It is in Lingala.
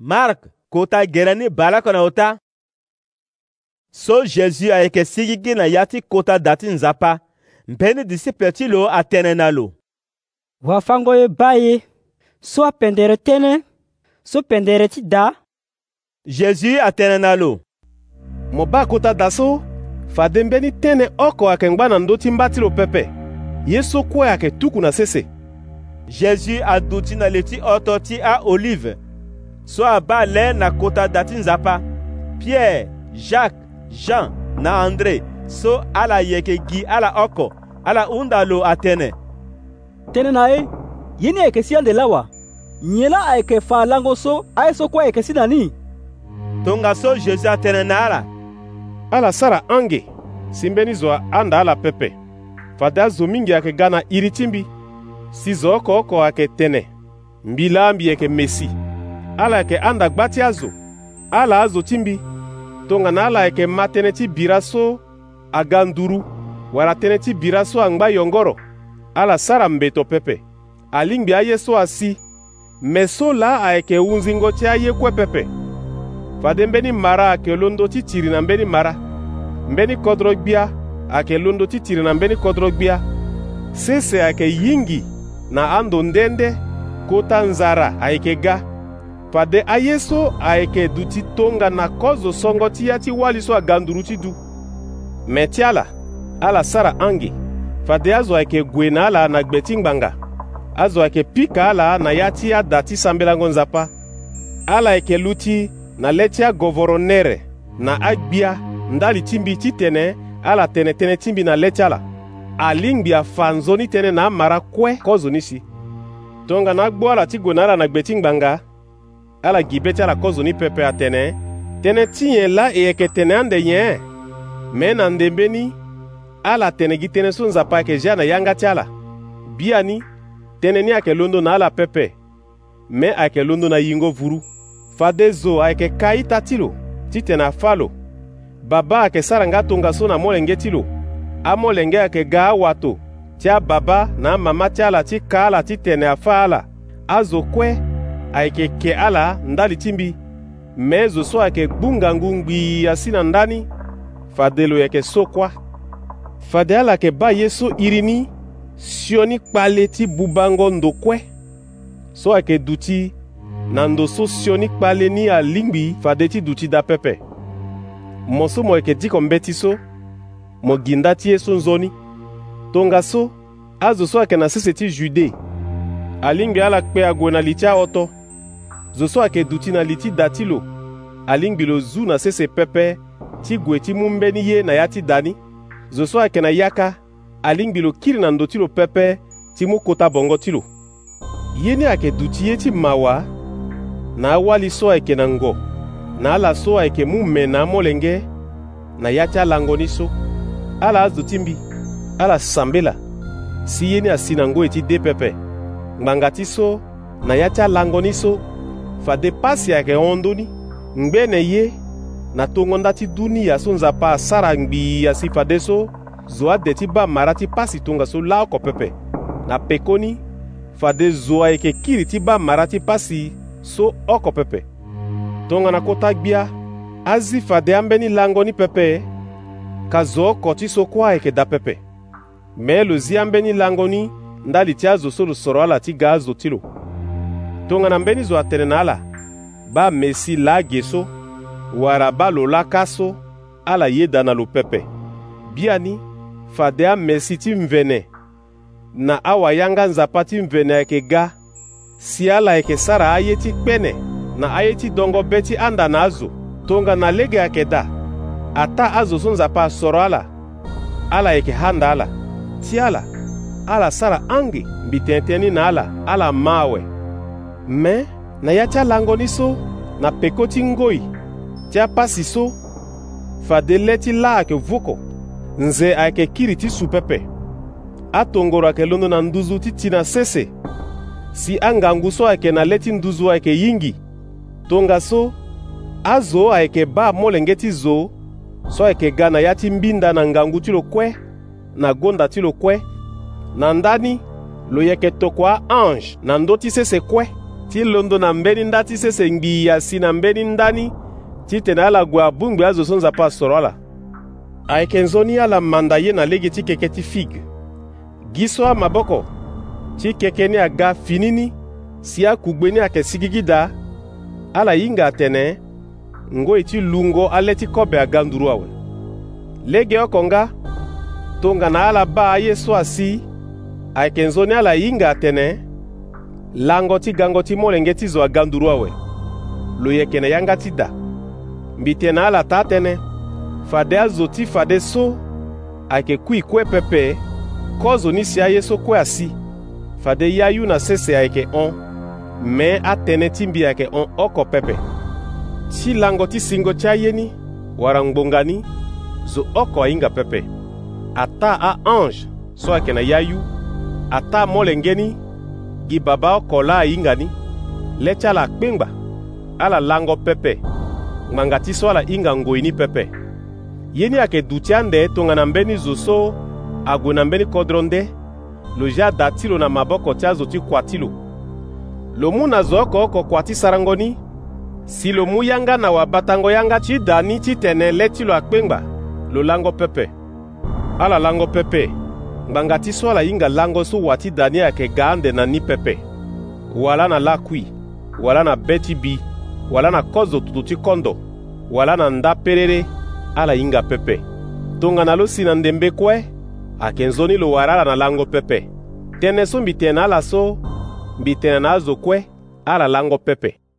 mark k'o ta gɛrɛ ni bala kɔnɔ o ta so jésus ayeke sigi gi na ya ti kota da ti nzapa mbe ni disiple ti lo atënë na lo wafango ye ba ye so apendere tënë so pendere ti da jésus atënë na lo mo ba kota da so fade mbeni tënë oko ayeke ngba na ndö ti mba ti lo pepe ye so kue ayeke tuku na sese jésus aduti na le ti oto ti aolive so aba lɛɛ na kota dati nzapa pierre jacques jean na andré so ala yeke gi ala oko ala hunda lo atene tene. tene e, ye ye ni ayeke si ande lawa nye la eke fa lango so aye so si na ni tongaso jésus atene na ala ala sara ange si mbeni zo anda ala pepe fada azo mingi ayeke gana na mbi si zo oko oko tene mbila laambi yeke mesi ala yeke andagba ti azo ala azo ti mbi tongana ala yeke ma tënë ti bira so aga nduru wala tënë ti bira so angba yongoro ala sara mbeto pepe alingbi aye so asi me so laa ayeke hunzingo ti aye kue pepe fade mbeni mara ayeke londo ti tiri na mbeni mara mbeni kodro gbia ayeke londo ti tiri na mbeni kodro gbia sese ayeke yingi na ando ndende kota nzara ayeke ga pade aye so ayeke duâ kozo songo ti ya ti wali so aganduru ti du me ti ala ala sara ange fade azo ayeke gue na ala na gbe ti ngbanga azo ayeke pika ala na ya ti ada ti sambelango nzapa ala yeke lu ti na le ti na agbia ndali ti mbi titene ala tene tënë ti mbi na le ti ala alingbi afa nzoni tënë na amara kue kozo ni si tongana ala ti gue na ala na gbe ti ngbanga ala gibe ti ala kozoni pepe atene tënë ti nyen la e yeke tene ande nyen me na ndembeni ala tene gi tënë so nzapa yeke zia na yanga ti ala bia ni tënë ni ayeke londo na ala pepe me ayeke londo na yingo vuru fadezo ayeke ka ita ti lo titene afâ lo babâ ayeke sara nga tongaso na molenge ti lo amolenge ayeke ga awato ti ababa na amama ti ala ti ka ala titene afâ ala azo kue ayeke ke ala ndali ti mbi me zo so ayeke gbu ngangu ngbii asi na ndani fade lo yeke so kuâ fade ala yeke ba ye so iri ni sio ni kpale ti bubango ndo kue so ayeke duti na ndo so sio ni kpale ni alingbi fade ti duti dapepe mo so mo yeke diko mbe ti so mo gi nda ti ye so nzoni tongaso azo so ayeke na sese ti jude alingbi ala kpe ague na li ti ahoto zo so ayeke duti na li ti da ti lo alingbi lo zu na sese pepe ti gue ti mu mbeni ye na ya ti da ni zo so ayeke na yaka alingbi lo kiri na ndo ti lo pepe ti mu kota bongo ti lo ye ni ayeke duti ye ti mawa na awali so ayeke na ngo na ala so ayeke mu me na amolenge na ya ti alangoni so ala azo ti mbi ala sambela si ye ni asi na ngoi ti de pepe ngbanga ti so na ya ti alangoni so fa depasi yeke hondöni ngbene ye na tongo nda ti duniya so nzapa asara ngbii asi fade so zo ade ti ba mara ti pasi tongaso laoko pepe na pekoni fade zo ayeke kiri ti ba mara ti pasi so oko pepe tongana kota gbia azi fade ambeni langoni pepe ka zo oko ti so kuâ ayeke da pepe me lo zi ambeni langoni nda li ti azo so lo soro ala ti ga azo ti lo tongana mbeni zo atene na ala ba mesi lage so wara ba lo laka so ala yeda na lo pepe biani fade amesi ti mvene na awayanga nzapa ti mvene ayeke ga si ala yeke sara aye ti kpene na aye ti dongo be ti andana azo tongana lege ayeke da ata azo so nzapa asoro ala ala yeke handa ala ti ala ala sara ange mbi tëntëni na ala ala ma awe me na ya tia langoni so na peko ti ngoi so fa laak lê nze ayeke kiri ti supepe atongoro ayeke londo na nduzu ti ti na sese si angangu so ayeke na lê ti nduzu ayeke yingi tongaso azo ayeke ba molenge ti zo so ayeke ga na ya ti mbinda na ngangu ti lo kue na gonda ti lo na ndani lo yeke ange na ndö sese kue ti londo na mbeni nda ti sese ngbii ya si na mbeni nda ni ti tene ala gue abungbi azo so nzapa asoro ala ayeke nzoni ala manda ye na lege ti keke ti fige gi so amaboko ti keke ni aga fini ni si akugbe ni ayeke sigigi daa ala hinga atene ngoi ti lungo ale ti kobe aga nduru awe lege oko nga tongana ala baa ye so asi ayeke nzoni ala hinga atene lango ti gango ti molenge ti zo aganduru awe lo yeke yanga ti da mbi tene ala taa tënë fade azo ti fade so ayeke kui kue pepe kozo ni si aye so kue asi fade ya yu na sese ayeke hon me atënë ti mbi ayeke hon oko pepe ti lango ti singo ti aye ni wara ngbonga ni zo oko ahinga pepe ata aange so ayeke na ya yu ata molenge ni gi baba ɔkɔ la ayinga ni lɛ tsa la akpengba ala langɔ pɛpɛ ŋmanga ti so ala hinga ngoi ni pɛpɛ ye ni ayeke du̱ ti ande tongana mbeni zo so ague na mbeni kodro nde lo zia ada ti lo na maboko ti azo ti kua ti lo lo mu na zo oko oko kua ti sarango ni si lo mu yanga na wabatango yanga ti da ni titene lê ti lo akpengba lo lango pepe ala lango pepe mbanga ti so ala hinga lango so wati dani ayeke ga ande na ni pepe wala na lakui wala na be ti bi wala na kozo tutu ti kondo wala na nda perere ala hinga pepe tongana lo si na ndembe kue ayeke nzoni lo wara ala na lango pepe tënë so mbi tene ala so mbi tene na azo kue ala lango pepe